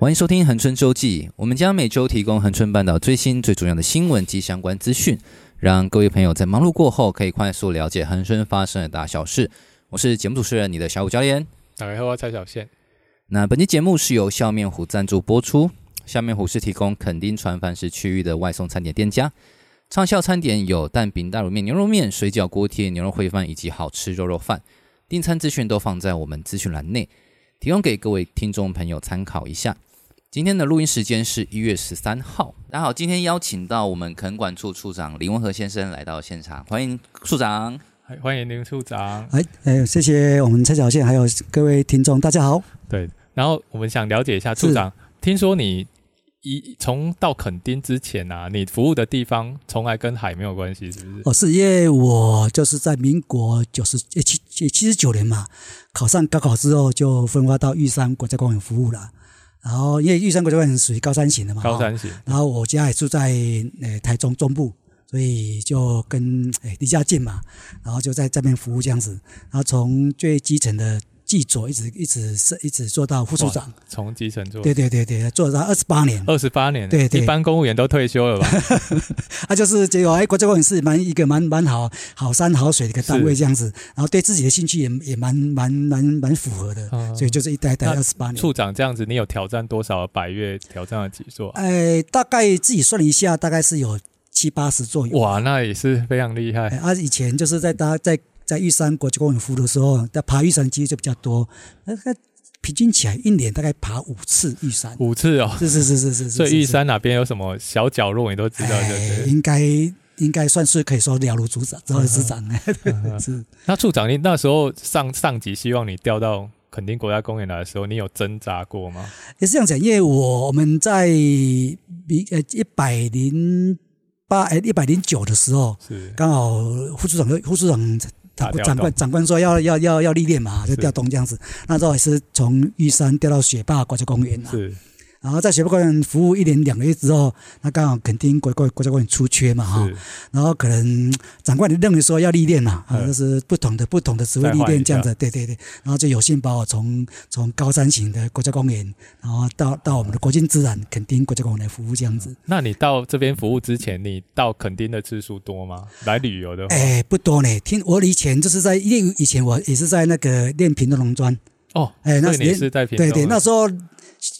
欢迎收听恒春周记，我们将每周提供恒春半岛最新最重要的新闻及相关资讯，让各位朋友在忙碌过后可以快速了解恒春发生的大小事。我是节目主持人，你的小五教练。大家好，我蔡小宪。那本期节目是由笑面虎赞助播出。笑面虎是提供垦丁船帆市区域的外送餐点店家，畅销餐点有蛋饼、大卤面、牛肉面、水饺、锅贴、牛肉烩饭以及好吃肉肉饭。订餐资讯都放在我们资讯栏内，提供给各位听众朋友参考一下。今天的录音时间是一月十三号。大家好，今天邀请到我们垦管处处长林文和先生来到现场，欢迎处长。欢迎林处长。哎哎，谢谢我们蔡小宪，还有各位听众，大家好。对，然后我们想了解一下处长，听说你一从到垦丁之前啊，你服务的地方从来跟海没有关系，是不是？哦，是因为我就是在民国九十七七十九年嘛，考上高考之后就分发到玉山国家公园服务了。然后，因为玉山国家公园属于高山型的嘛，高山型。然后我家也住在呃台中中部，所以就跟诶离家近嘛，然后就在这边服务这样子。然后从最基层的。记者一直一直是一直做到副处长，从基层做，对对对对，做到二十八年，二十八年，对对，一般公务员都退休了吧？啊，就是结果哎，国家公园是蛮一个蛮蛮好好山好水的一个单位这样子，然后对自己的兴趣也也蛮蛮蛮蛮符合的，嗯、所以就是一待待二十八年。处长这样子，你有挑战多少百月？挑战了几座？哎，大概自己算了一下，大概是有七八十座。哇，那也是非常厉害。啊，以前就是在大在。在玉山国际公园服务的时候，在爬玉山机就比较多，那平均起来一年大概爬五次玉山，五次哦，是是是是是。所以玉山哪边有什么小角落，你都知道，对不对？应该应该算是可以说了如指掌，了如指掌。是。那处长，你那时候上上级希望你调到垦丁国家公园来的时候，你有挣扎过吗？也是这样讲，因为我我们在比呃一百零八哎一百零九的时候，是刚好副处长副处长。长官长官说要要要要历练嘛，就调动这样子。那时候也是从玉山调到雪霸国家公园了。然后在雪霸公园服务一年两个月之后，那刚好垦丁国国国家公园出缺嘛哈，然后可能长官你认为说要历练嘛，啊，就是不同的不同的职位历练这样子，对对对，然后就有幸把我从从高山型的国家公园，然后到到我们的国境自然垦丁国家公园来服务这样子。那你到这边服务之前，你到垦丁的次数多吗？来旅游的？哎，不多呢。听我以前就是在因为以前我也是在那个练平的农专哦，哎，那你是在屏东？对对，那时候。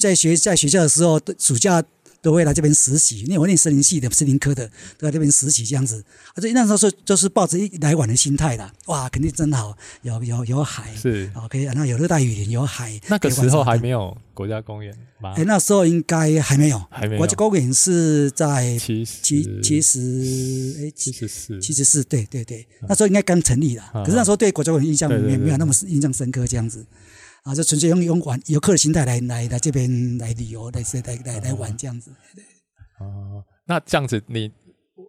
在学在学校的时候，暑假都会来这边实习。因为我念森林系的，森林科的，都在这边实习这样子。而且那时候是就是抱着一来玩的心态啦。哇，肯定真好，有有有海，是 OK，然后有热带雨林，有海。那个时候还没有国家公园吗？哎，那时候应该还没有，还没有。国家公园是在七七七十哎七十四七十四，对对对，那时候应该刚成立的。可是那时候对国家公园印象没没有那么印象深刻这样子。啊，就纯粹用用玩游客的心态来来来这边来旅游，来来来来玩这样子。哦，那这样子你，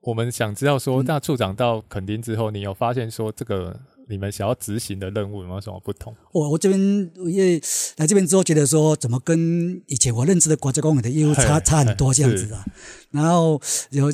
我们想知道说，那处长到垦丁之后，你有发现说这个你们想要执行的任务有没有什么不同？我我这边因为来这边之后，觉得说怎么跟以前我认知的国家公园的业务差差很多这样子啊，然后有呃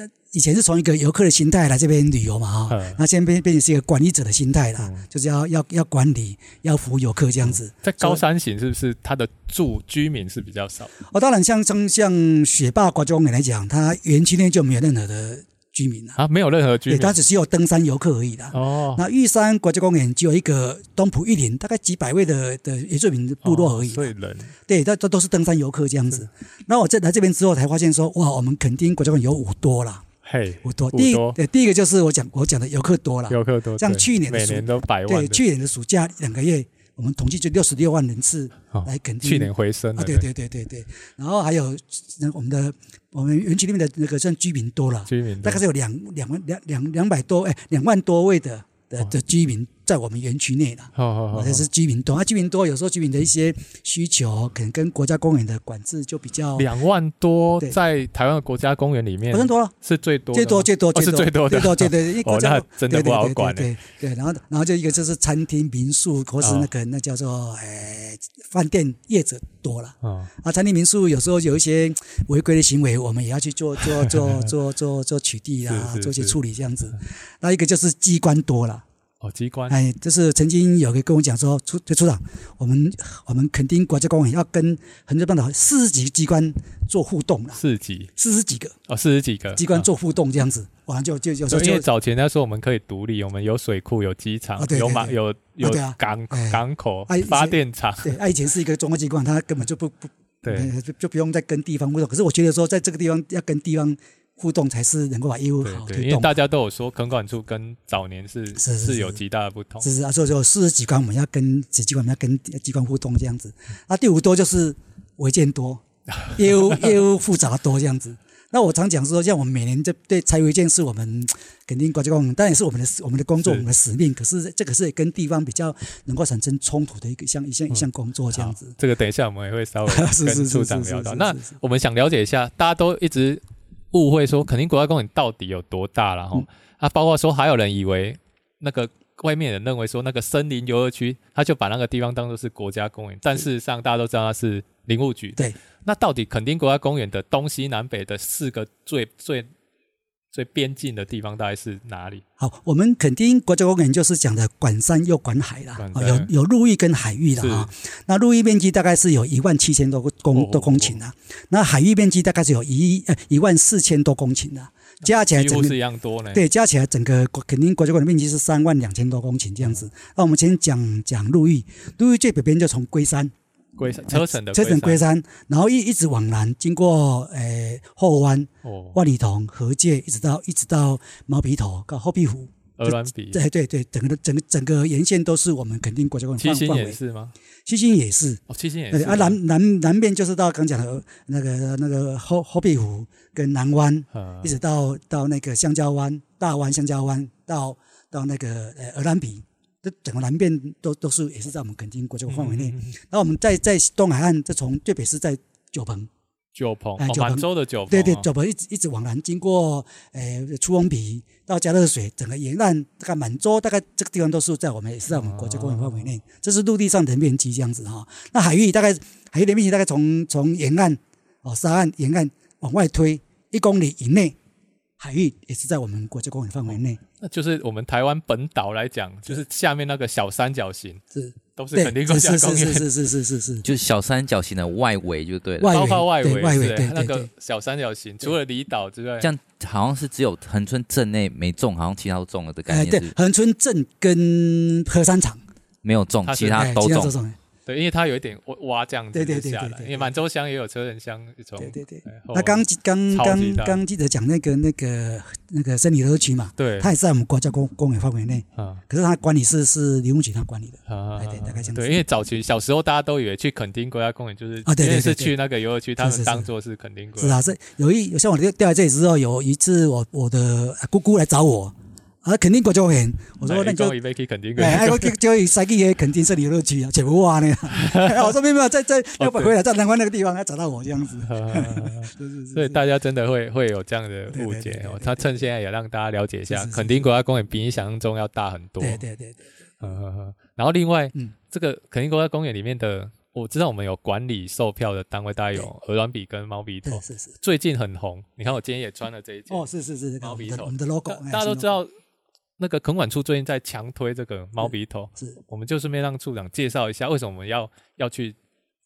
呃。以前是从一个游客的心态来这边旅游嘛，哈，那现在变变成是一个管理者的心态了，就是要要要管理，要服务游客这样子。在高山型是不是它的住居民是比较少？哦，当然像像像雪霸国家公园来讲，它园区内就没有任何的居民了啊，没有任何居民，对，它只是有登山游客而已的。哦，那玉山国家公园只有一个东埔玉林，大概几百位的的原住民的部落而已。对人，对，这都都是登山游客这样子。那我在来这边之后才发现说，哇，我们垦丁国家公园有五多了。嘿，五多，第一，对，第一个就是我讲我讲的游客多了，游客多，像去年的暑，每年都百万，对，去年的暑假两个月，我们统计就六十六万人次来垦丁，去年回升了，对对对。对对，然后还有那我们的我们园区里面的那个算居民多了，居民大概是有两两万两两两百多哎两万多位的。的的居民在我们园区内了，哦，这是居民多啊，居民多，有时候居民的一些需求可能跟国家公园的管制就比较。两万多在台湾的国家公园里面，两万多，是最多，最多最多是最多最多最多，因为国家真的不好管。对对，然后然后就一个就是餐厅民宿或是那个那叫做诶饭店业者多了，啊，餐厅民宿有时候有一些违规的行为，我们也要去做做做做做做取缔啊，做些处理这样子。那一个就是机关多了。哦，机关。哎，就是曾经有个跟我讲说，处处长，我们我们垦丁国家公园要跟很多办的四十几个机关做互动了。四级？四十几个？哦，四十几个机关做互动这样子，完了就就就因为早前他说我们可以独立，我们有水库、有机场、有马、有有港港口、发电厂。对，他以前是一个中央机关，他根本就不不对，就就不用再跟地方互动。可是我觉得说，在这个地方要跟地方。互动才是能够把业务好推动，因为大家都有说，垦管处跟早年是是，有极大的不同。是是啊，所以说四十几关我们要跟几机关，我们要跟机关互动这样子。那第五多就是违建多，业务业务复杂多这样子。那我常讲说，像我们每年这对拆违建是我们 肯定国家公园，当然也是我们的我们的工作，我们的使命。可是这个是跟地方比较能够产生冲突的一个一项一项一项工作这样子。这个等一下我们也会稍微 跟处长聊到。那我们想了解一下，大家都一直。误会说，垦丁国家公园到底有多大了？哈、嗯，啊，包括说还有人以为那个外面人认为说那个森林游乐区，他就把那个地方当做是国家公园，但事实上大家都知道它是林务局。对，那到底垦丁国家公园的东西南北的四个最最最边境的地方大概是哪里？好，我们垦丁国家公园就是讲的管山又管海啦，有有陆域跟海域的啊。那陆域面积大概是有一万七千多公多公顷啊，那海域面积大概是有一呃一万四千多公顷的，加起来整个是一样多呢。对，加起来整个国肯定国家公园面积是三万两千多公顷这样子。那我们先讲讲陆域，陆域最北边就从龟山。龟山车城的车城龟山，然后一一直往南，经过诶后湾、万里桐、河界，一直到一直到毛皮头到后壁湖、鹅銮鼻，对对对，整个整个整个沿线都是我们垦丁国家公园范围。七星也是吗？七星也是哦，七星也是。啊，南南南边就是到刚讲的那个那个后后壁湖跟南湾，一直到到那个香蕉湾、大湾香蕉湾，到到那个呃鹅銮鼻。这整个南边都都是也是在我们垦丁国家范围内，然后我们在在东海岸，这从最北是在九鹏，九鹏，哦，满洲的九鹏，对对，九鹏一直一直往南，经过诶出翁鼻到加热水，整个沿岸大概满洲大概这个地方都是在我们也是在我们国家公园范围内，这是陆地上的面积这样子哈。那海域大概海域的面积大概从从沿岸哦沙岸沿岸往外推一公里以内。海域也是在我们国家公园范围内，那就是我们台湾本岛来讲，就是下面那个小三角形。是都是肯定国家公园，是是是是是是，就是小三角形的外围就对了，包括外围，外围对那个小三角形，除了离岛之外，这样好像是只有恒春镇内没中，好像其他都中了的感觉。对，恒春镇跟河山场。没有中，其他都种。对，因为它有一点挖挖这样子对对对对，因为满洲乡也有车轮乡一种。对对对。那刚刚刚刚记得讲那个那个那个森林游乐区嘛，对，它也是在我们国家公公园范围内 啊。可是它管理是是林务局它管理的啊。对对，大概这样。对，因为早期小时候大家都以为去垦丁国家公园就是啊，对对对，是去那个游乐区，他们当做是垦丁国家。是啊，是有一像我调调来这里之后，有一次我我的姑姑来找我。啊，肯定国家公园，我说那就哎，我就就塞去垦丁森林游乐区啊，全部挖呢。我说没有没有，在在要不回来，在南湾那个地方他找到我这样子。所以大家真的会会有这样的误解哦。他趁现在也让大家了解一下，垦丁国家公园比你想象中要大很多。对对对对。然后另外，这个垦丁国家公园里面的，我知道我们有管理售票的单位，大概有鹅銮鼻跟猫鼻头。是是。最近很红，你看我今天也穿了这一件。哦，是是是，猫鼻头，我们的 logo，大家都知道。那个垦管处最近在强推这个猫鼻头，是，我们就顺便让处长介绍一下，为什么我们要要去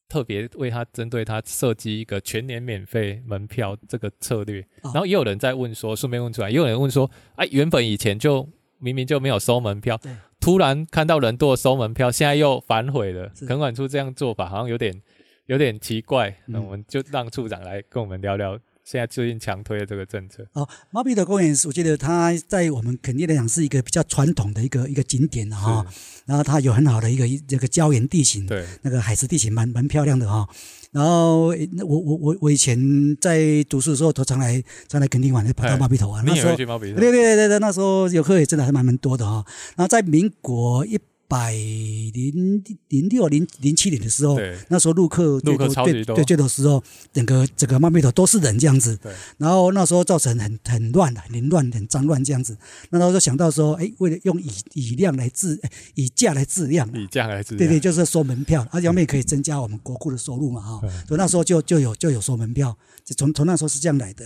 特别为他针对他设计一个全年免费门票这个策略。然后也有人在问说，顺便问出来，也有人问说，哎，原本以前就明明就没有收门票，突然看到人多收门票，现在又反悔了。垦管处这样做法好像有点有点奇怪，那我们就让处长来跟我们聊聊。现在最近强推的这个政策哦，毛笔头公园，我觉得它在我们垦丁来讲是一个比较传统的一个一个景点哈，然后它有很好的一个这个礁岩地形，对，那个海蚀地形蛮蛮漂亮的哈。然后那我我我我以前在读书的时候，都常来常来垦丁玩，跑到毛笔头啊。那时候？对对对对，那时候游客也真的还蛮蛮多的哈。然后在民国一。百零零六零零七年的时候，那时候陆客陆客超级多，对，最多时候，整个整个猫鼻头都是人这样子。然后那时候造成很很乱很凌乱、很脏乱这样子。那时候就想到说，哎，为了用以以量来质，以价来质量。以价来质量。对对，就是收门票，而且我们也可以增加我们国库的收入嘛，哈。所以那时候就就有就有收门票，就从从那时候是这样来的。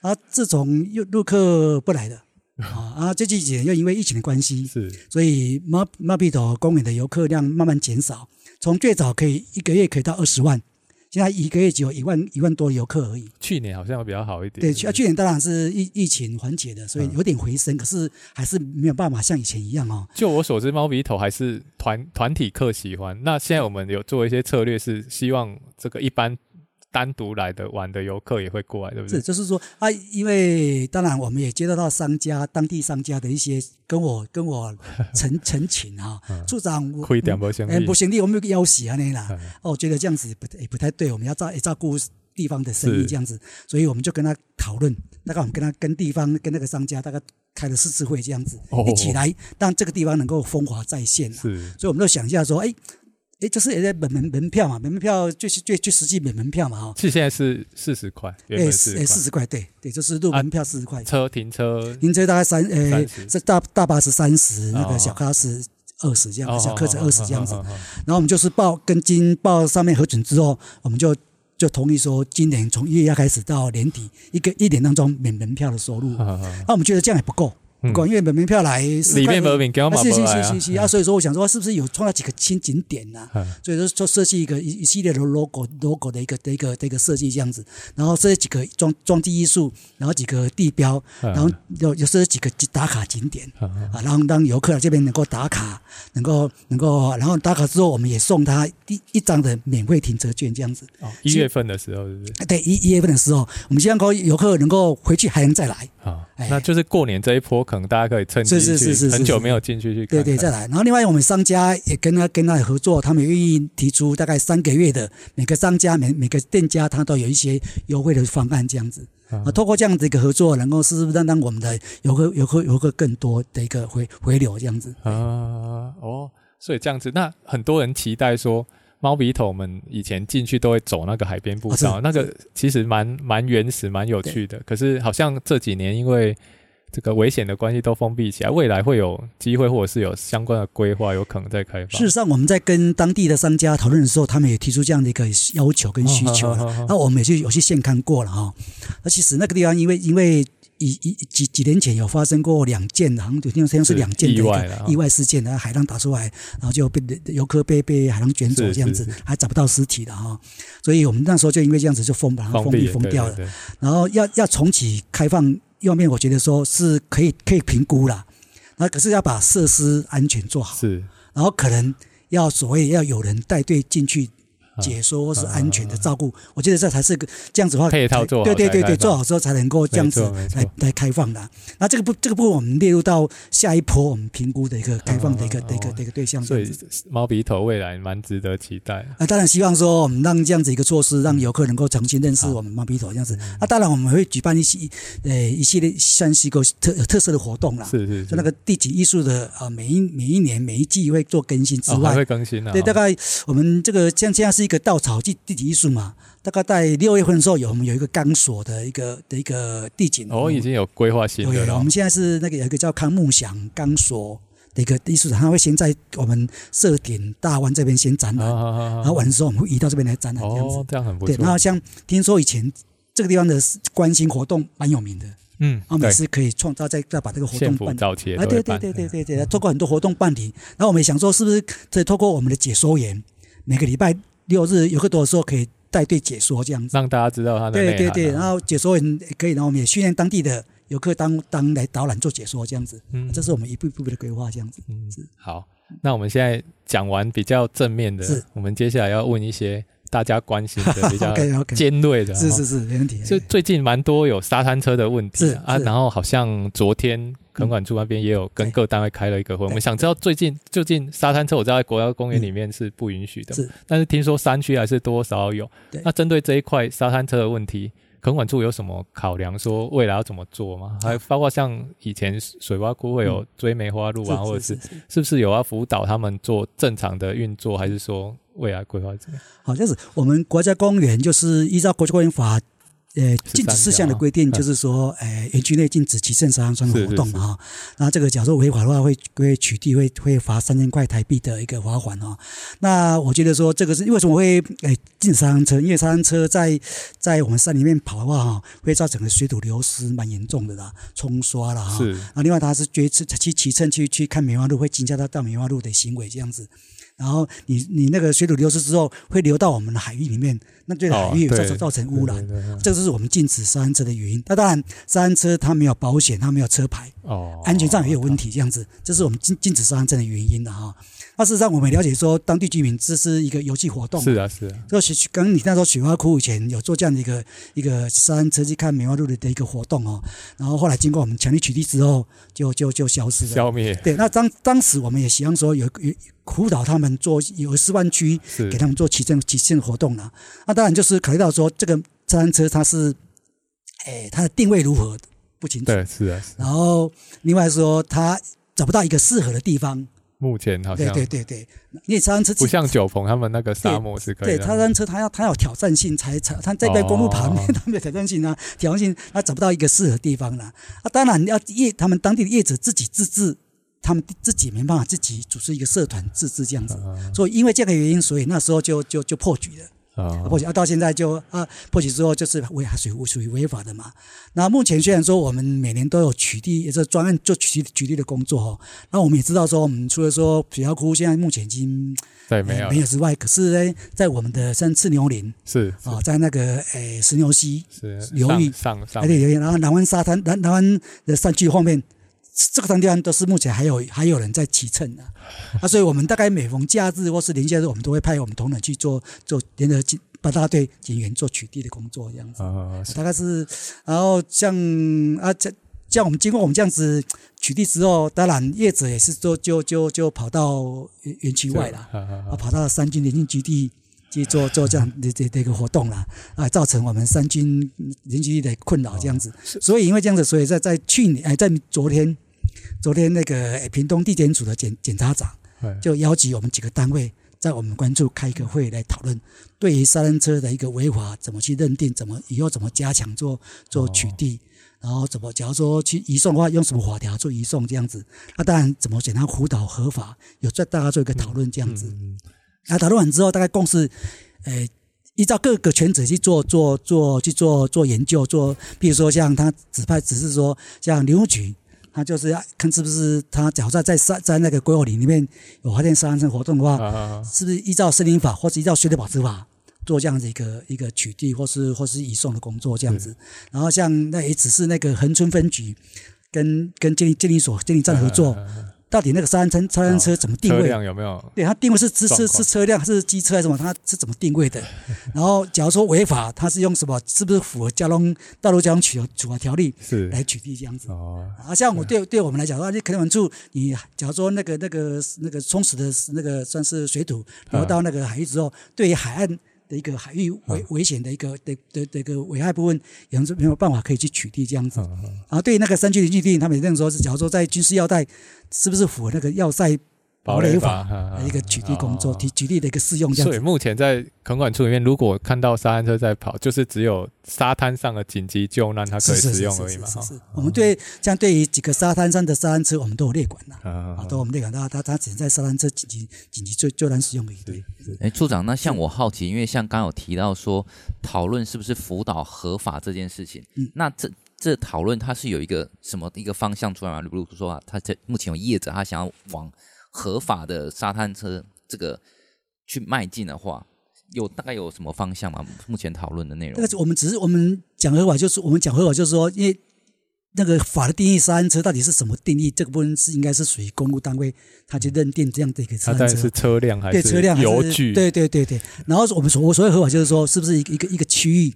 然后自从又陆客不来了。啊啊，这几年又因为疫情的关系，是，所以猫猫鼻头公园的游客量慢慢减少，从最早可以一个月可以到二十万。现在一个月只有一万一万多游客而已。去年好像比较好一点。对，去去年当然是疫疫情缓解的，所以有点回升，嗯、可是还是没有办法像以前一样哦。就我所知，猫鼻头还是团团体客喜欢。那现在我们有做一些策略，是希望这个一般。单独来的玩的游客也会过来，对不对？是，就是说啊，因为当然我们也接得到商家、当地商家的一些跟我跟我陈 陈情啊，处长，亏点不行，不行，我们有个要挟啊那啦。哦，我觉得这样子不也不太对，我们要照也照顾地方的生意这样子，所以我们就跟他讨论，大概我们跟他跟地方跟那个商家大概开了四次会这样子，一起来让这个地方能够风华再现。是，所以我们就想一下说，哎。哎，就是也在门门门票嘛，门票就是最最实际免门票嘛哈。是现在是四十块，哎，四十块，对对，就是入门票四十块。车停车，停车大概三，哎，这大大巴是三十，那个小咖是二十这样，小客车二十这样子。然后我们就是报跟经报上面核准之后，我们就就同意说，今年从一月一号开始到年底一个一年当中免门票的收入。那我们觉得这样也不够。管乐门门票来，里面门票给我买不来啊！啊，所以说我想说，是不是有创造几个新景点呢？所以说就设计一个一一系列的 logo logo 的一个的一个的一个设计这样子，然后设计几个装装置艺术，然后几个地标，然后有有设计几个打卡景点啊，然后让游客来这边能够打卡，能够能够，然后打卡之后，我们也送他一一张的免费停车券这样子。哦，一月份的时候是不是？对，一一月份的时候，我们希望说游客能够回去还能再来。啊，那就是过年这一波，可能大家可以趁机去，很久没有进去去。对对，再来。然后另外我们商家也跟他跟他合作，他们愿意提出大概三个月的每个商家每每个店家他都有一些优惠的方案这样子。啊，透过这样子一个合作，能够是不是让让我们的游客游客游客更多的一个回回流这样子。啊哦，所以这样子，那很多人期待说。猫鼻头们以前进去都会走那个海边步道，那个其实蛮蛮原始、蛮有趣的。可是好像这几年因为这个危险的关系都封闭起来，未来会有机会或者是有相关的规划，有可能再开放。事实上，我们在跟当地的商家讨论的时候，他们也提出这样的一个要求跟需求。那我们也去有去现看过了哈。那其实那个地方，因为因为。一一几几年前有发生过两件，好像就好像是两件的一个意外事件，然后海浪打出来，然后就被游客被被海浪卷走这样子，还找不到尸体的哈。所以我们那时候就因为这样子就封把它封闭封掉了。然后要要重启开放，一方面我觉得说是可以可以评估了，那可是要把设施安全做好，是，然后可能要所谓要有人带队进去。解说或是安全的照顾，我觉得这才是个这样子的话，配套做好，对对对对，做好之后才能够这样子来来开放的。那这个不这个部分我们列入到下一波我们评估的一个开放的一个的一个的一个对象。所以猫鼻头未来蛮值得期待。那当然希望说我们让这样子一个措施，让游客能够重新认识我们猫鼻头这样子。那当然我们会举办一些呃一系列像是一个特特色的活动啦。是是。就那个地景艺术的啊，每一每一年每一季会做更新之外，会更新的。对，大概我们这个像这样是。一个稻草地地景艺术嘛，大概在六月份的时候有我们有一个钢索的一个的一个地景哦，已经有规划性的了。我们现在是那个有一个叫康木祥钢索的一个艺术，他会先在我们社点大湾这边先展览，然后完的时候我们会移到这边来展览这样子。哦，这样很不错。对，然后像听说以前这个地方的关心活动蛮有名的，嗯，然后每次可以创造再再把这个活动办起来。啊，对对对对对对，透过很多活动办理，然后我们也想说，是不是可以透过我们的解说员每个礼拜。六日游客多的时候，可以带队解说这样子，让大家知道他的对对对，然后解说员也可以，然后我们也训练当地的游客当当来导览做解说这样子，嗯，这是我们一步一步的规划这样子。嗯，是。好，那我们现在讲完比较正面的，是。我们接下来要问一些大家关心的 比较尖锐的，是是是，没问题。就最近蛮多有沙滩车的问题啊，然后好像昨天。垦管处那边也有跟各单位开了一个会，我们想知道最近最近沙滩车，我知道在国家公园里面是不允许的，是，但是听说山区还是多少有。那针对这一块沙滩车的问题，垦管处有什么考量？说未来要怎么做吗？还包括像以前水洼窟会有追梅花鹿啊，或者是是不是有要辅导他们做正常的运作，还是说未来规划怎么样？好，就是我们国家公园就是依照国家公园法。呃，禁止事项的规定就是说，呃，园区内禁止骑乘沙滩船的活动嘛哈。那这个假如违法的话，会会取缔，会会罚三千块台币的一个罚款哦。那我觉得说，这个是为什么会呃禁止沙滩车？因为沙滩车在在我们山里面跑的话哈，会造成的水土流失蛮严重的啦，冲刷了哈。是。那另外，他是觉得骑骑乘去去看梅花鹿，会惊吓到到梅花鹿的行为这样子。然后你你那个水土流失之后，会流到我们的海域里面，那对海域造成造成污染，这个是我们禁止沙滩车的原因。那当然，沙滩车它没有保险，它没有车牌，哦，安全上也有问题，这样子，这是我们禁禁止沙滩车的原因的哈。那事实上，我们了解说，当地居民这是一个游戏活动，是啊是啊。就是刚你那时候雪花窟以前有做这样的一个一个沙滩车去看梅花鹿的的一个活动哦，然后后来经过我们强力取缔之后，就就就消失了，消灭。对，那当当时我们也希望说有有。辅导他们做有示范区，给他们做骑乘骑乘活动了。那当然就是考虑到说，这个沙滩车它是，哎，它的定位如何不清楚。对，是啊。然后另外说，他找不到一个适合的地方。目前好像对对对对，因为沙滩车不像九鹏他们那个沙漠是可以。对，沙滩车它要它要挑战性才才，它在在公路旁边，它没有挑战性啊，挑战性它找不到一个适合地方了。啊，当然要业他们当地的业者自己自治。他们自己没办法自己组织一个社团自治这样子，所以因为这个原因，所以那时候就就就破局了。破局啊，到现在就啊破局之后就是违属于属于违法的嘛。那目前虽然说我们每年都有取缔，也是专案做取取缔的工作哦。那我们也知道说，我们除了说水蚵窟现在目前已经对没有没有之外，可是呢，在我们的像赤牛林是啊，在那个诶石牛溪流域上上对流域，然后南湾沙滩南南湾的山区后面。这个地方都是目前还有还有人在骑乘的 啊，所以我们大概每逢假日或是连假日，我们都会派我们同仁去做做联合警八大队警员做取缔的工作，这样子。啊，大概是，然后像啊，像像我们经过我们这样子取缔之后，当然叶子也是说就就就跑到园园区外了，啊，跑到三军联军基地去做做这样的这这个活动了，啊，造成我们三军联军基地的困扰这样子。所以因为这样子，所以在在去年哎，在昨天。昨天那个屏东地检署的检检察长就邀集我们几个单位在我们关注开一个会来讨论，对于三轮车的一个违法怎么去认定，怎么以后怎么加强做做取缔，然后怎么假如说去移送的话，用什么法条做移送这样子。那当然怎么简单辅导合法，有在大家做一个讨论这样子。那讨论完之后，大概共识，呃，依照各个圈子去做做做去做做研究，做，比如说像他指派，只是说像林务局。他就是要看是不是他，假设在在沙在那个国有林里面有发现沙滩生活动的话，是不是依照森林法或是依照水土保持法做这样子一个一个取缔或是或是移送的工作这样子。然后像那也只是那个恒春分局跟跟监理监理所建立站合作。到底那个沙滩车沙滩车怎么定位？车辆有没有？对，它定位是是是是车辆还是机车还是什么？它是怎么定位的？然后，假如说违法，它是用什么？是不是符合交通道路交通取处罚条例是来取缔这样子？哦，啊，像我对对我们来讲的话，你垦丁处，你假如说那个那个那个充实的那个算是水土流到那个海域之后，对于海岸。的一个海域危危险的一个的的的一个危害部分，有没有办法可以去取缔这样子？然后对于那个山区林区地，他们也认为说是，假如说在军事要带，是不是符合那个要塞堡垒法的一个取缔工作，提举例的一个适用这样。所以目前在垦管处里面，如果看到沙滩车在跑，就是只有沙滩上的紧急救难，它可以使用而已嘛。是是，我们对像对于几个沙滩上的沙滩车，我们都有列管的啊，都我们列管，它它它只能在沙滩车紧急紧急救救难使用而已。对，哎，处长，那像我好奇，因为像刚刚有提到说讨论是不是辅导合法这件事情，嗯，那这这讨论它是有一个什么一个方向出来吗？比如说啊，他这目前有业者他想要往。合法的沙滩车这个去迈进的话，有大概有什么方向吗？目前讨论的内容？但是我们只是我们讲合法，就是我们讲合法，就是说，因为那个法的定义，沙滩车到底是什么定义？这个部分是应该是属于公路单位，他去认定这样的一个沙滩车是车辆还是对车辆油具？对对对对。然后我们所我所谓合法，就是说，是不是一个一个一个区域，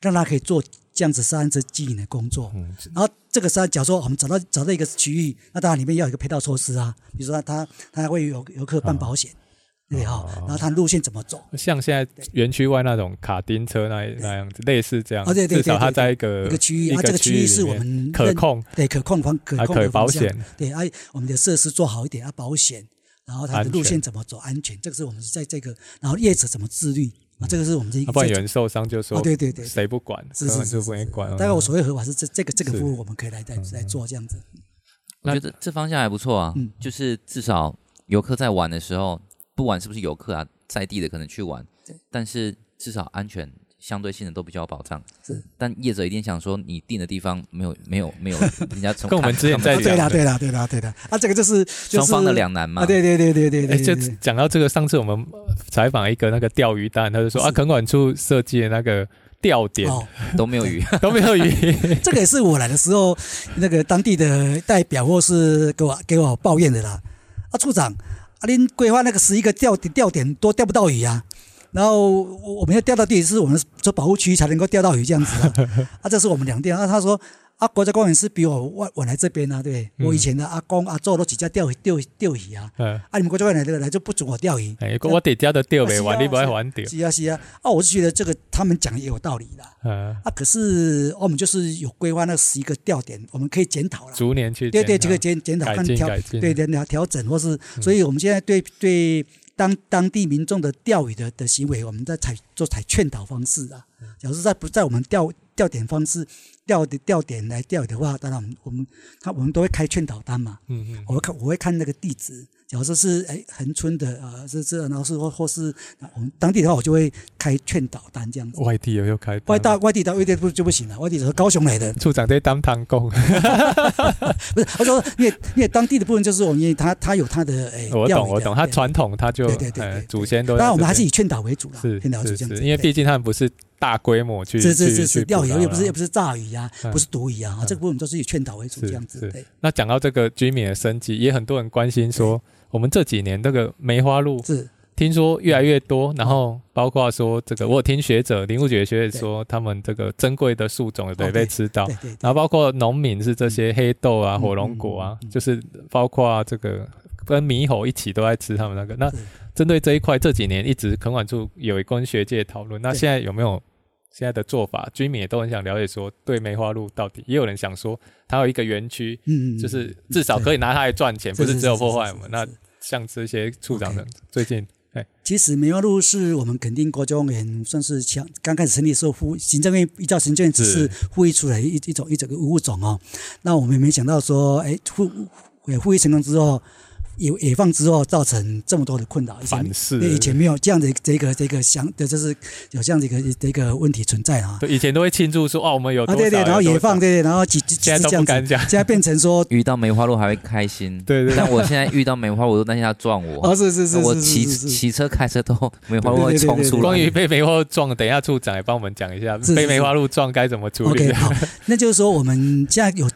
让他可以做。这样子沙滩车经营的工作，然后这个沙，假如说我们找到找到一个区域，那当然里面要有一个配套措施啊，比如说他他会有游客办保险，对哈，然后他路线怎么走？像现在园区外那种卡丁车那那样子，类似这样，至少它在一个一个区域，啊，这个区域是我们可控，对可控方可控的保险，对，哎，我们的设施做好一点啊，保险，然后它的路线怎么走安全？这个是我们在这个，然后业者怎么自律？啊，这个是我们这一个。不然有人受伤就说，对对对，谁不管？是是是，不管。大概我所谓合法是这这个这个服务，我们可以来来来做这样子。我觉得这方向还不错啊，就是至少游客在玩的时候，不管是不是游客啊，在地的可能去玩，但是至少安全。相对性的都比较有保障，是，但业者一定想说，你定的地方没有没有没有 人家从跟我们之前在讲，对啦对啦对啦对啦，啊，这个就是双方的两难嘛，对对对对对对，就讲到这个，上次我们采访一个那个钓鱼蛋，他就说啊，垦管处设计的那个钓点都没有鱼，都没有鱼，这个也是我来的时候那个当地的代表或是给我给我抱怨的啦，啊处长，啊您规划那个十一个钓点钓点都钓不到鱼啊。然后我们要钓到第一次我们这保护区才能够钓到鱼这样子啊，啊，这是我们两点啊。他说啊，国家公园是比我晚晚来这边啊，对，我以前的阿公阿祖都几家钓鱼钓钓鱼啊，啊，你们国家公园来这个来就不准我钓鱼，哎，我得钓都钓没完，你不爱玩钓，是啊是啊，啊，我是觉得这个他们讲也有道理的，啊，可是我们就是有规划那十一个钓点，我们可以检讨了，逐年去对对这个检检讨看调对对调调整或是，所以我们现在对对。当当地民众的钓鱼的的行为，我们在采做采劝导方式啊。假如在不在我们钓钓点方式钓的钓点来钓鱼的话，当然我们我们他我们都会开劝导单嘛。嗯嗯。我会看我会看那个地址。假如说是哎恒春的啊，是这然后是或或是我们当地的话，我就会开劝导单这样子。外地也有开。外大外地的外地不就不行了？外地是高雄来的。处长在当堂工。不是，我说因为因为当地的部分就是我们因为他他有他的哎。我懂我懂，他传统他就对对对祖先都。当然我们还是以劝导为主了。是劝导主这样子，因为毕竟他们不是大规模去是是是是钓鱼，又不是又不是炸鱼啊，不是毒鱼啊，这个部分都是以劝导为主这样子。对。那讲到这个居民的升级，也很多人关心说。我们这几年这个梅花鹿是听说越来越多，然后包括说这个，我有听学者林务局的学者说，他们这个珍贵的树种也被吃到，然后包括农民是这些黑豆啊、火龙果啊，就是包括这个跟猕猴一起都在吃他们那个。那针对这一块，这几年一直垦管处有一跟学界讨论，那现在有没有？现在的做法，居民也都很想了解，说对梅花鹿到底，也有人想说，它有一个园区，嗯嗯，就是至少可以拿它来赚钱，不是只有破坏我们。那像这些处长的最近，哎，其实梅花鹿是我们垦丁国家公园算是强，刚开始成立的时候，副行政院依照行政院指示复育出来一一种一整个物种哦。那我们也没想到说，哎，复也复育成功之后。野野放之后造成这么多的困扰，反噬。以前没有这样的这个这个想的，就是有这样的一个一个问题存在啊。对，以前都会庆祝说哦，我们有啊，对对，然后野放，对对，然后几几现在都不敢讲，现在变成说遇到梅花鹿还会开心，对对。但我现在遇到梅花鹿，我都担心它撞我。哦，是是是，我骑骑车开车都梅花鹿会冲出来。关于被梅花鹿撞，等一下处长也帮我们讲一下，被梅花鹿撞该怎么处理。OK，好，那就是说我们现在有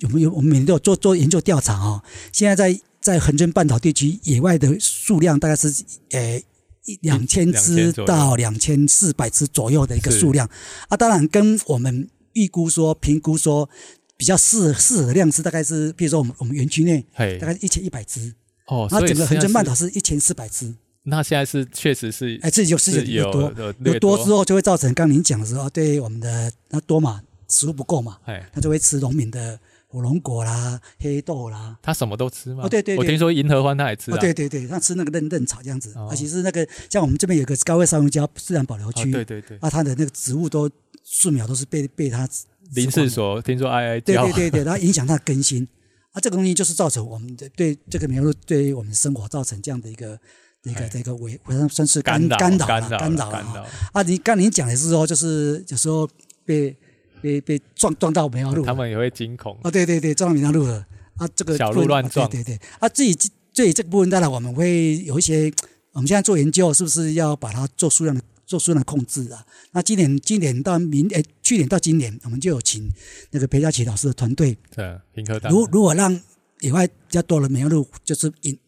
有没有我们每年都有做做研究调查啊，现在在。在恒春半岛地区，野外的数量大概是呃一两千只到两千四百只左右的一个数量啊。当然，跟我们预估说、评估说比较适适合的量是大概是，比如说我们我们园区内大概一千一百只哦，那整个恒春半岛是一千四百只。那现在是确实是哎，这就是有多有多之后就会造成刚您讲的时候，对我们的那多嘛，食物不够嘛，哎，它就会吃农民的。火龙果啦，黑豆啦，它什么都吃吗？哦，对对，我听说银河欢它也吃。哦，对对对，它吃那个嫩嫩草这样子。啊，其实那个像我们这边有个高位山椒自然保留区，对对对，啊，它的那个植物都树苗都是被被它林试所听说哀哀叫，对对对对，它影响它的更新。啊，这个东西就是造成我们的对这个梅花鹿对于我们生活造成这样的一个一个这个危，算算是干干扰干扰干扰了。啊，你刚您讲的是说，就是有时候被。被被撞撞到梅花鹿，他们也会惊恐啊！对对对，撞到梅花鹿了啊！这个小鹿乱撞，对对对啊！自己对这个部分，当然我们会有一些，我们现在做研究，是不是要把它做数量的做数量的控制啊？那今年今年到明诶，去年到今年，我们就有请那个裴佳琪老师的团队，对，平科大，如如果让野外比较多的梅花鹿，就是引，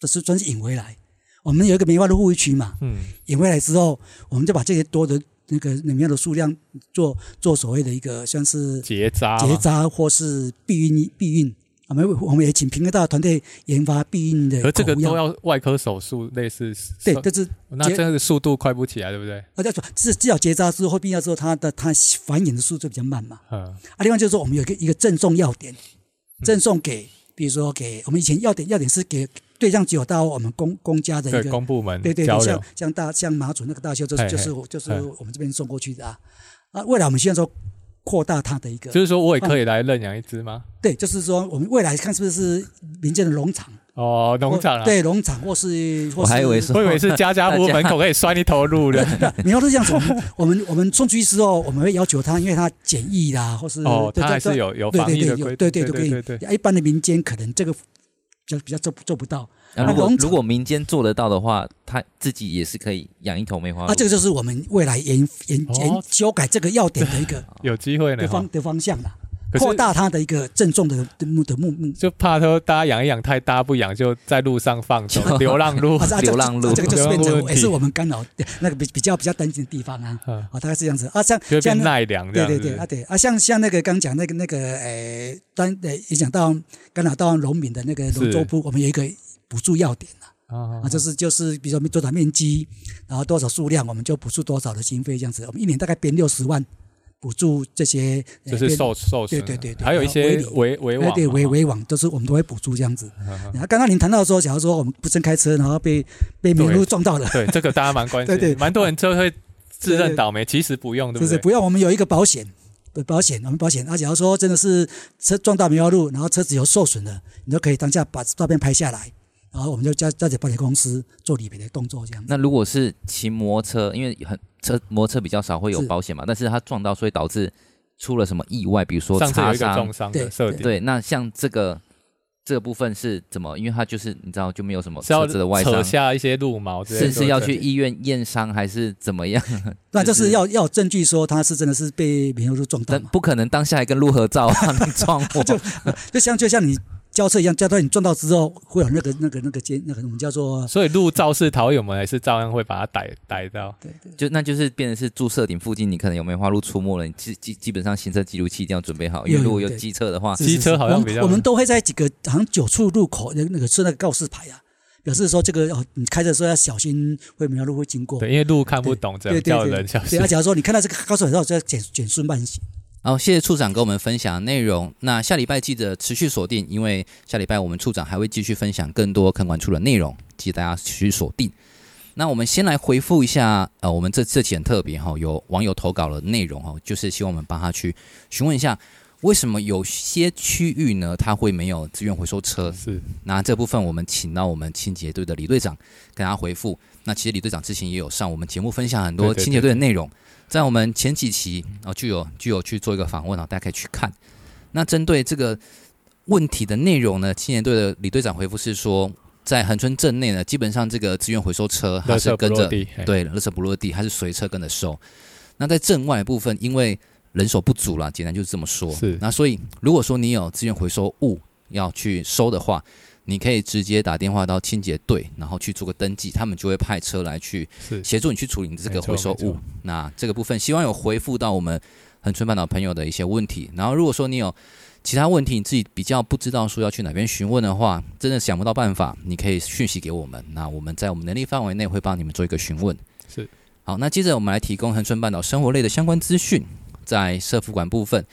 就是专是引回来，我们有一个梅花鹿护区嘛，嗯，引回来之后，我们就把这些多的。那个里面的数量做做所谓的一个像是结扎结扎或是避孕避孕，我们我们也请平科大团队研发避孕的。而这个都要外科手术类似。对，但是那这样的速度快不起来，对不对？啊，叫做是至少结扎之后避孕之后，它的它繁衍的速度就比较慢嘛。嗯。啊，另外就是说，我们有一个一个赠送要点，赠送给，比如说给我们以前要点要点是给对象只有到我们公公家的一个公部门，对对对，像像大像马祖那个大秀，就是就是就是我们这边送过去的啊啊，未来我们现在说。扩大它的一个，就是说我也可以来认养一只吗？对，就是说我们未来看是不是民间的农场哦，农场啊，对，农场或是，或是我还以为是，我以为是 家家户户门口可以拴一头鹿的。你要是这样子，我们我们送出去之后，我们会要求他，因为他检疫啦，或是哦，他还是有有防疫的规，对对对对对对，一般的民间可能这个比较比较做做不到。那如果如果民间做得到的话，他自己也是可以养一头梅花鹿。啊，这个就是我们未来研研研修改这个要点的一个 有机会的方的方向啦，扩大它的一个郑重的的目的目目。就怕说大家养一养太大不养，就在路上放走流浪路，流浪路，这个就是变成也是我们干扰那个比比较比较担心的地方啊。啊，大概是这样子啊，像像奈良，对对对啊对啊，像像那个刚讲那个那个诶，当呃影响到干扰到农民的那个龙舟铺，我们有一个。补助要点啊，啊，就是就是，比如说多少面积，然后多少数量，我们就补助多少的经费这样子。我们一年大概编六十万，补助这些，就是受受对对对对，还有一些围围网，对围围网都是我们都会补助这样子。然后刚刚您谈到说，假如说我们不慎开车，然后被被马路撞到了，对这个大家蛮关心，对对，蛮多人就会自认倒霉，其实不用，对不对？不用，我们有一个保险。保险，我们保险。那假如说真的是车撞到梅花鹿，然后车子有受损了，你都可以当下把照片拍下来。然后我们就交交给保险公司做理赔的动作，这样。那如果是骑摩托车，因为很车摩托车比较少会有保险嘛，但是他撞到，所以导致出了什么意外，比如说擦伤，对对，对。那像这个这个部分是怎么？因为他就是你知道就没有什么车子的外伤，扯下一些鹿毛，是是要去医院验伤还是怎么样？那就是要要有证据说他是真的是被梅花鹿撞到，不可能当下还跟鹿合照啊，你撞我，就就像就像你。交车一样，交到你撞到之后会有那个、那个、那个肩，那个我们叫做。所以路肇事逃逸，我们还是照样会把它逮逮到。对对，就那就是变成是注射点附近，你可能有梅花鹿出没了，你基基基本上行车记录器一定要准备好，因为如果有机车的话，机车好像比较。我们都会在几个好像九处路口那那个设那个告示牌啊，表示说这个哦，你开车的时候要小心，会梅花鹿会经过。对，因为路看不懂，这样叫人小心。对啊，假如说你看到这个告示牌之后，就要减减速慢行。好，谢谢处长跟我们分享内容。那下礼拜记得持续锁定，因为下礼拜我们处长还会继续分享更多看管处的内容，记得大家持续锁定。那我们先来回复一下，呃，我们这这期很特别哈，有网友投稿的内容哈，就是希望我们帮他去询问一下，为什么有些区域呢，它会没有资源回收车？是。那这部分我们请到我们清洁队的李队长跟他回复。那其实李队长之前也有上我们节目分享很多清洁队的内容。对对对对在我们前几期啊，就有就有去做一个访问啊，大家可以去看。那针对这个问题的内容呢，青年队的李队长回复是说，在恒春镇内呢，基本上这个资源回收车它是跟着对，垃圾不落地，它是随车跟着收。那在镇外的部分，因为人手不足啦，简单就是这么说。是。那所以，如果说你有资源回收物要去收的话，你可以直接打电话到清洁队，然后去做个登记，他们就会派车来去协助你去处理你这个回收物。那这个部分希望有回复到我们恒春半岛朋友的一些问题。然后如果说你有其他问题，你自己比较不知道说要去哪边询问的话，真的想不到办法，你可以讯息给我们。那我们在我们能力范围内会帮你们做一个询问。是。好，那接着我们来提供恒春半岛生活类的相关资讯，在社福馆部分。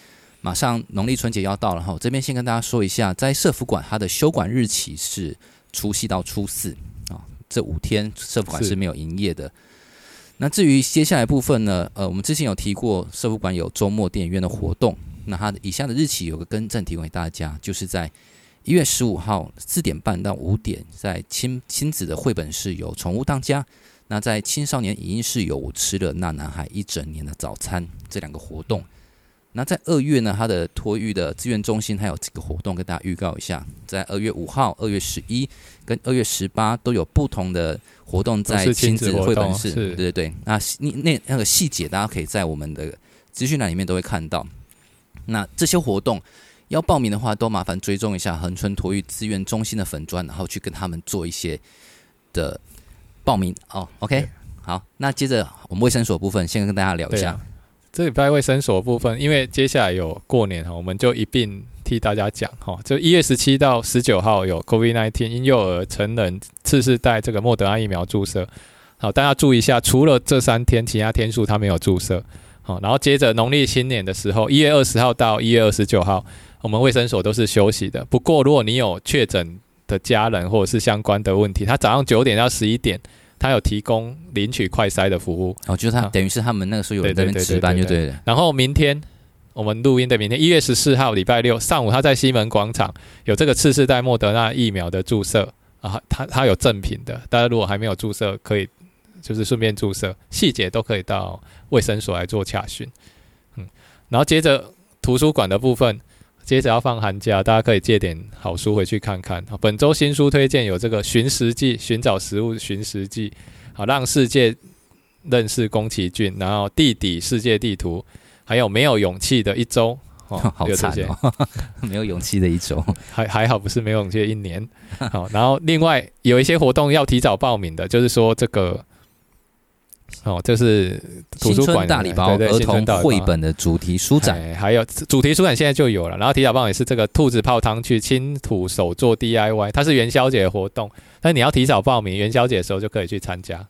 马上农历春节要到了哈，这边先跟大家说一下，在社福馆它的休馆日期是除夕到初四啊，这五天社福馆是没有营业的。那至于接下来部分呢，呃，我们之前有提过社福馆有周末电影院的活动，那它以下的日期有个更正提供给大家，就是在一月十五号四点半到五点，在亲亲子的绘本室有宠物当家，那在青少年影音室有我吃了那男孩一整年的早餐这两个活动。那在二月呢，它的托育的资源中心还有几个活动，跟大家预告一下，在二月五号、二月十一跟二月十八都有不同的活动在亲子绘本室，对对对。那那那那个细节，大家可以在我们的资讯栏里面都会看到。那这些活动要报名的话，都麻烦追踪一下恒春托育资源中心的粉砖，然后去跟他们做一些的报名哦。OK，好，那接着我们卫生所部分，先跟大家聊一下。这礼拜卫生所部分，因为接下来有过年哈，我们就一并替大家讲哈。就一月十七到十九号有 COVID-19 婴幼儿、成人次世代这个莫德纳疫苗注射，好，大家注意一下，除了这三天，其他天数它没有注射。好，然后接着农历新年的时候，一月二十号到一月二十九号，我们卫生所都是休息的。不过如果你有确诊的家人或者是相关的问题，他早上九点到十一点，他有提供领取快筛的服务。哦，就是他、啊、等于是他们那个时候有人在那边值班就对了。然后明天我们录音的明天一月十四号礼拜六上午，他在西门广场有这个次世代莫德纳疫苗的注射啊，他他有赠品的，大家如果还没有注射，可以就是顺便注射，细节都可以到卫生所来做洽询。嗯，然后接着图书馆的部分。接着要放寒假，大家可以借点好书回去看看。本周新书推荐有这个《寻食记》，寻找食物寻食记，好让世界认识宫崎骏。然后地底世界地图，还有没有勇气的一周，哦，好惨哦，没有勇气的一周，还还好不是没有勇气的一年。好，然后另外有一些活动要提早报名的，就是说这个。哦，这是图书馆大礼包，儿童绘本的主题书展，还有主题书展现在就有了。然后提早报也是这个兔子泡汤去亲土手做 DIY，它是元宵节的活动，但你要提早报名，元宵节的时候就可以去参加。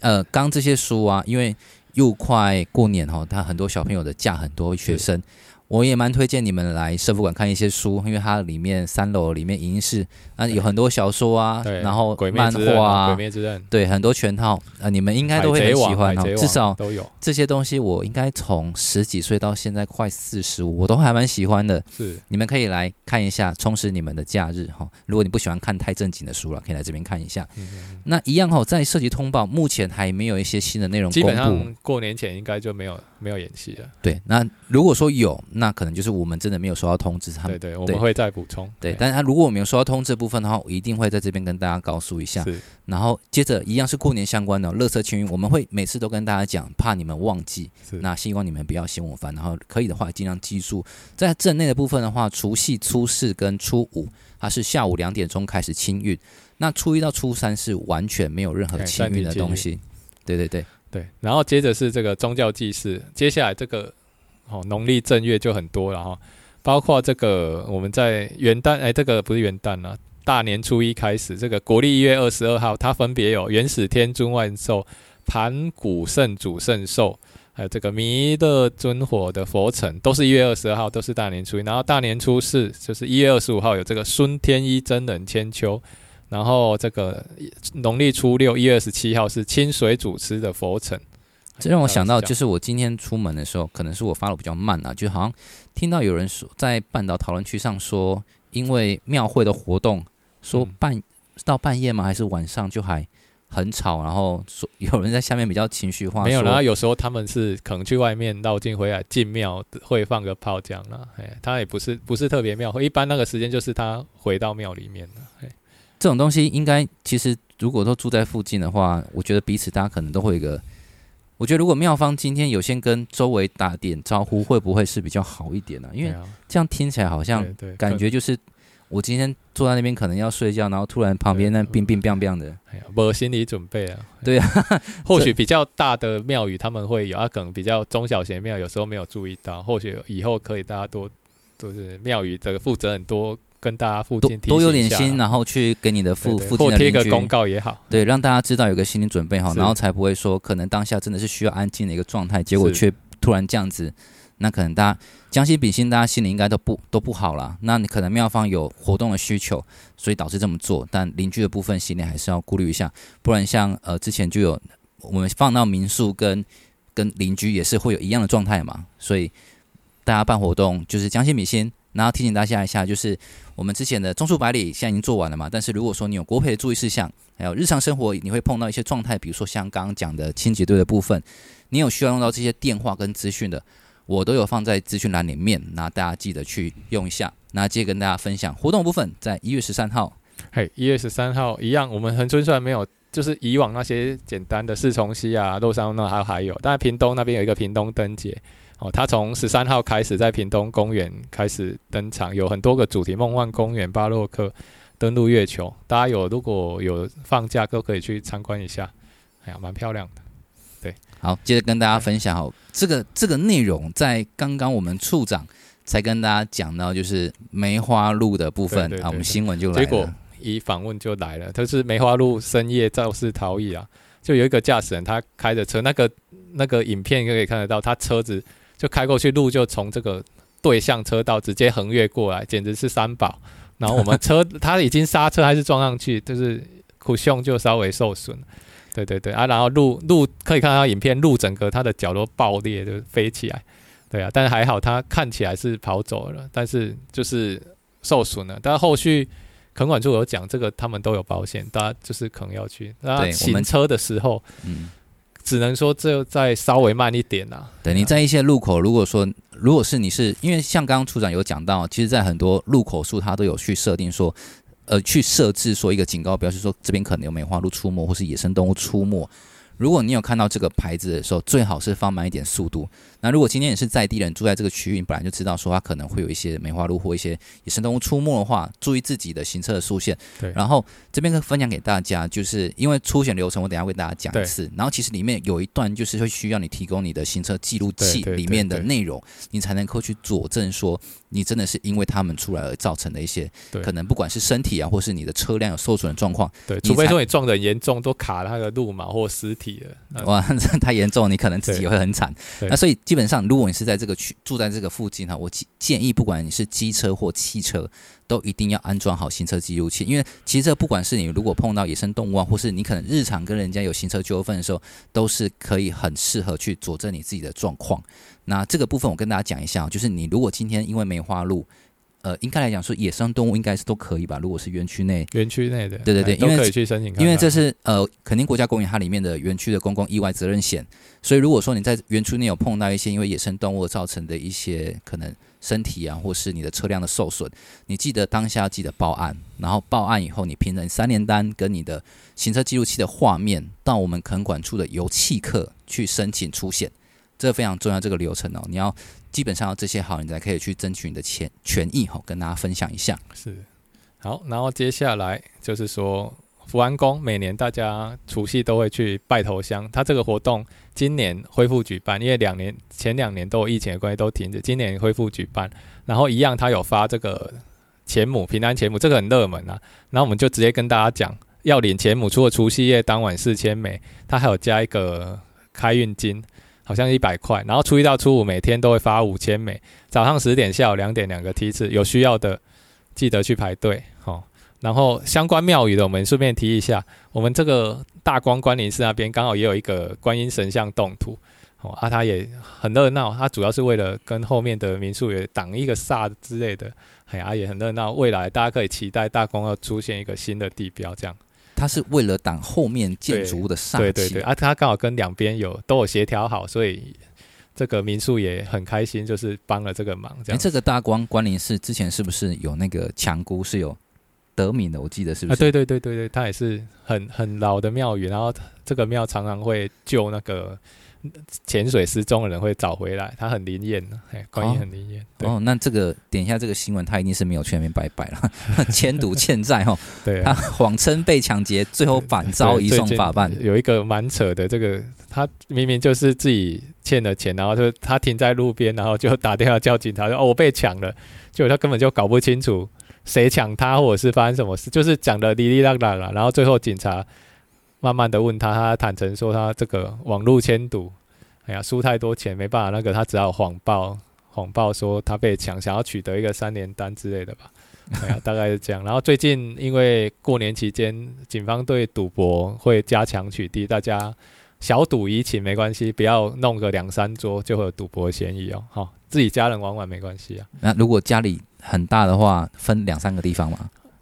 呃，刚这些书啊，因为又快过年哈，他很多小朋友的假很多学生。我也蛮推荐你们来社福馆看一些书，因为它里面三楼里面影音室啊有很多小说啊，然后漫画啊，鬼灭之刃，对，很多全套啊，你们应该都会很喜欢哦。至少都有这些东西，我应该从十几岁到现在快四十五，我都还蛮喜欢的。是，你们可以来看一下，充实你们的假日哈。如果你不喜欢看太正经的书了，可以来这边看一下。嗯嗯，那一样哈，在设计通报目前还没有一些新的内容公布，基本上过年前应该就没有没有演戏的。对，那如果说有，那可能就是我们。真的没有收到通知，他们对对，我们会再补充。对，对但是他如果我没有收到通知的部分的话，我一定会在这边跟大家告诉一下。是，然后接着一样是过年相关的，乐色清运，我们会每次都跟大家讲，怕你们忘记。是，那希望你们不要嫌我烦，然后可以的话尽量记住。在镇内的部分的话，除夕、初四跟初五，它是下午两点钟开始清运。那初一到初三是完全没有任何清运的东西。对对对对，然后接着是这个宗教祭祀，接下来这个哦农历正月就很多了哈。包括这个，我们在元旦，哎，这个不是元旦了，大年初一开始，这个国历一月二十二号，它分别有元始天尊万寿、盘古圣祖圣寿，还有这个弥勒尊火的佛成，都是一月二十二号，都是大年初一。然后大年初四就是一月二十五号，有这个孙天一真人千秋。然后这个农历初六一月二十七号是清水主持的佛城。这让我想到，就是我今天出门的时候，可能是我发的比较慢啊，就好像听到有人说在半岛讨论区上说，因为庙会的活动，说半到半夜吗？还是晚上就还很吵，然后说有人在下面比较情绪化。没有，然后有时候他们是可能去外面绕境回来进庙会放个炮这样啦。哎，他也不是不是特别庙会，一般那个时间就是他回到庙里面了。哎，这种东西应该其实如果都住在附近的话，我觉得彼此大家可能都会有一个。我觉得如果妙方今天有先跟周围打点招呼，会不会是比较好一点呢、啊？因为这样听起来好像感觉就是我今天坐在那边可能要睡觉，然后突然旁边那冰冰冰冰的，哎呀，没心理准备啊。对啊，或许比较大的庙宇他们会有，啊，可能比较中小型庙有时候没有注意到，或许以后可以大家多就是庙宇这个负责人多。跟大家附近多有点心，然后去给你的附附近的邻居贴个公告也好，对，让大家知道有个心理准备哈，然后才不会说可能当下真的是需要安静的一个状态，结果却突然这样子，那可能大家将心比心，大家心里应该都不都不好了。那你可能妙方有活动的需求，所以导致这么做，但邻居的部分心里还是要顾虑一下，不然像呃之前就有我们放到民宿跟跟邻居也是会有一样的状态嘛，所以大家办活动就是将心比心。然后提醒大家一下，就是我们之前的种树百里现在已经做完了嘛。但是如果说你有国赔的注意事项，还有日常生活你会碰到一些状态，比如说像刚刚讲的清洁队的部分，你有需要用到这些电话跟资讯的，我都有放在资讯栏里面，那大家记得去用一下。那接着跟大家分享活动部分，在一月十三号，嘿，一月十三号一样，我们恒春虽然没有，就是以往那些简单的四重溪啊、洛山那还还有，但是屏东那边有一个屏东灯节。哦，它从十三号开始在屏东公园开始登场，有很多个主题，梦幻公园、巴洛克、登陆月球，大家有如果有放假都可以去参观一下，哎呀，蛮漂亮的。对，好，接着跟大家分享哦，这个这个内容在刚刚我们处长才跟大家讲到，就是梅花鹿的部分啊，我们新闻就来了，结果一访问就来了，他是梅花鹿深夜肇事逃逸啊，就有一个驾驶人他开着车，那个那个影片就可以看得到，他车子。就开过去，路就从这个对向车道直接横越过来，简直是三宝然后我们车 他已经刹车还是撞上去，就是苦胸就稍微受损。对对对啊，然后路路可以看到影片，路整个它的脚都爆裂，就飞起来。对啊，但是还好，他看起来是跑走了，但是就是受损了。但是后续垦管处有讲，这个他们都有保险，大家就是可能要去。那行车的时候，嗯，只能说这再稍微慢一点啊。对，你在一些路口，如果说如果是你是因为像刚刚处长有讲到，其实，在很多路口处，他都有去设定说，呃，去设置说一个警告标识，说这边可能有梅花鹿出没或是野生动物出没。如果你有看到这个牌子的时候，最好是放慢一点速度。那如果今天也是在地人住在这个区域，你本来就知道说它可能会有一些梅花鹿或一些野生动物出没的话，注意自己的行车的速限。对。然后这边分享给大家，就是因为出险流程，我等下为大家讲一次。然后其实里面有一段就是会需要你提供你的行车记录器里面的内容，你才能够去佐证说你真的是因为他们出来而造成的一些可能不管是身体啊，或是你的车辆有受损的状况。对。除非说你撞得很严重，都卡那个路嘛或尸体了。哇，这太严重，你可能自己会很惨。那所以基本上，如果你是在这个区住在这个附近哈，我建议不管你是机车或汽车，都一定要安装好行车记录器，因为其实这不管是你如果碰到野生动物啊，或是你可能日常跟人家有行车纠纷的时候，都是可以很适合去佐证你自己的状况。那这个部分我跟大家讲一下，就是你如果今天因为梅花鹿。呃，应该来讲说，野生动物应该是都可以吧？如果是园区内，园区内的，对对对，因为可以去申请看看，因为这是呃，肯定国家公园它里面的园区的公共意外责任险，所以如果说你在园区内有碰到一些因为野生动物造成的一些可能身体啊，或是你的车辆的受损，你记得当下要记得报案，然后报案以后，你凭你三联单跟你的行车记录器的画面，到我们垦管处的油气课去申请出险，这非常重要，这个流程哦，你要。基本上这些好，你才可以去争取你的权权益哈，跟大家分享一下。是，好，然后接下来就是说，福安宫每年大家除夕都会去拜头香，他这个活动今年恢复举办，因为两年前两年都有疫情的关系都停止，今年恢复举办。然后一样，他有发这个钱母平安钱母，这个很热门啊。然后我们就直接跟大家讲，要领钱母，除了除夕夜当晚四千枚，他还有加一个开运金。好像一百块，然后初一到初五每天都会发五千美，早上十点、下午两点两个梯次，有需要的记得去排队。哦，然后相关庙宇的，我们顺便提一下，我们这个大光关林寺那边刚好也有一个观音神像动土，哦，啊，它也很热闹，它主要是为了跟后面的民宿也挡一个煞之类的，哎呀，也很热闹。未来大家可以期待大光要出现一个新的地标，这样。它是为了挡后面建筑物的煞气，对对对，啊，它刚好跟两边有都有协调好，所以这个民宿也很开心，就是帮了这个忙。这样，这个大光关林寺之前是不是有那个强姑是有得名的？我记得是不是？啊，对对对对对，它也是很很老的庙宇，然后这个庙常常会救那个。潜水失踪的人会找回来，他很灵验，哎，观音很灵验。哦，那这个点一下这个新闻，他一定是没有去那边拜拜了，欠赌欠债哈。对、啊，他谎称被抢劫，最后反遭移送法办。有一个蛮扯的，这个他明明就是自己欠了钱，然后就他停在路边，然后就打电话叫警察说：“哦，我被抢了。”结果他根本就搞不清楚谁抢他，或者是发生什么事，就是讲的哩哩啦啦啦。然后最后警察。慢慢的问他，他坦诚说他这个网络签赌，哎呀输太多钱没办法，那个他只好谎报，谎报说他被抢，想要取得一个三连单之类的吧，哎呀 大概是这样。然后最近因为过年期间，警方对赌博会加强取缔，大家小赌怡情没关系，不要弄个两三桌就会有赌博嫌疑哦。好，自己家人玩玩没关系啊。那如果家里很大的话，分两三个地方嘛。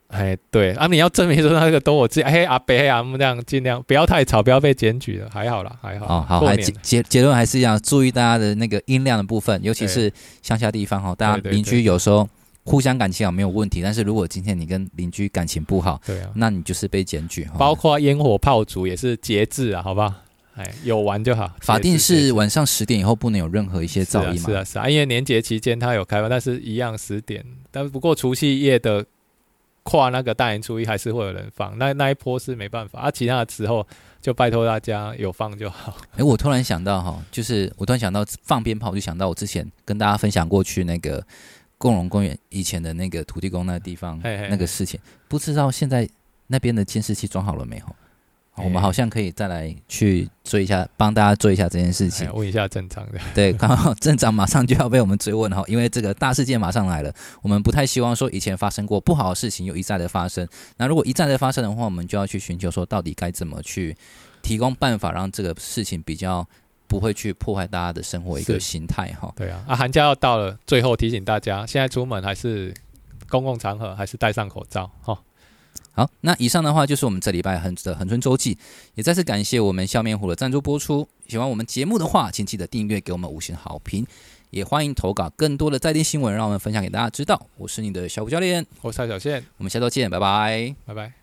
哎，对啊，你要证明说那个都我自己，嘿阿伯嘿阿姆这样尽量不要太吵，不要被检举了，还好啦，还好。哦，好，还结结结论还是一样注意大家的那个音量的部分，尤其是乡下地方哈，大家邻居有时候互相感情好没有问题，但是如果今天你跟邻居感情不好，对啊，那你就是被检举。包括烟火炮竹也是节制啊，好不好？哎，有玩就好。法定是晚上十点以后不能有任何一些噪音嘛？是啊，是啊，因为年节期间它有开放，但是一样十点，但不过除夕夜的。跨那个大年初一还是会有人放，那那一波是没办法啊。其他的时候就拜托大家有放就好。哎、欸，我突然想到哈，就是我突然想到放鞭炮，我就想到我之前跟大家分享过去那个共荣公园以前的那个土地公那个地方那个事情，不知道现在那边的监视器装好了没有？我们好像可以再来去做一下，帮大家做一下这件事情。问一下镇长的，对，刚好镇长马上就要被我们追问哈，因为这个大事件马上来了，我们不太希望说以前发生过不好的事情又一再的发生。那如果一再的发生的话，我们就要去寻求说到底该怎么去提供办法，让这个事情比较不会去破坏大家的生活一个心态哈。对啊，啊，寒假要到了，最后提醒大家，现在出门还是公共场合还是戴上口罩哈。好，那以上的话就是我们这礼拜恒的恒春周记，也再次感谢我们笑面虎的赞助播出。喜欢我们节目的话，请记得订阅，给我们五星好评，也欢迎投稿更多的在地新闻，让我们分享给大家知道。我是你的小虎教练，我是蔡小宪，我们下周见，拜拜，拜拜。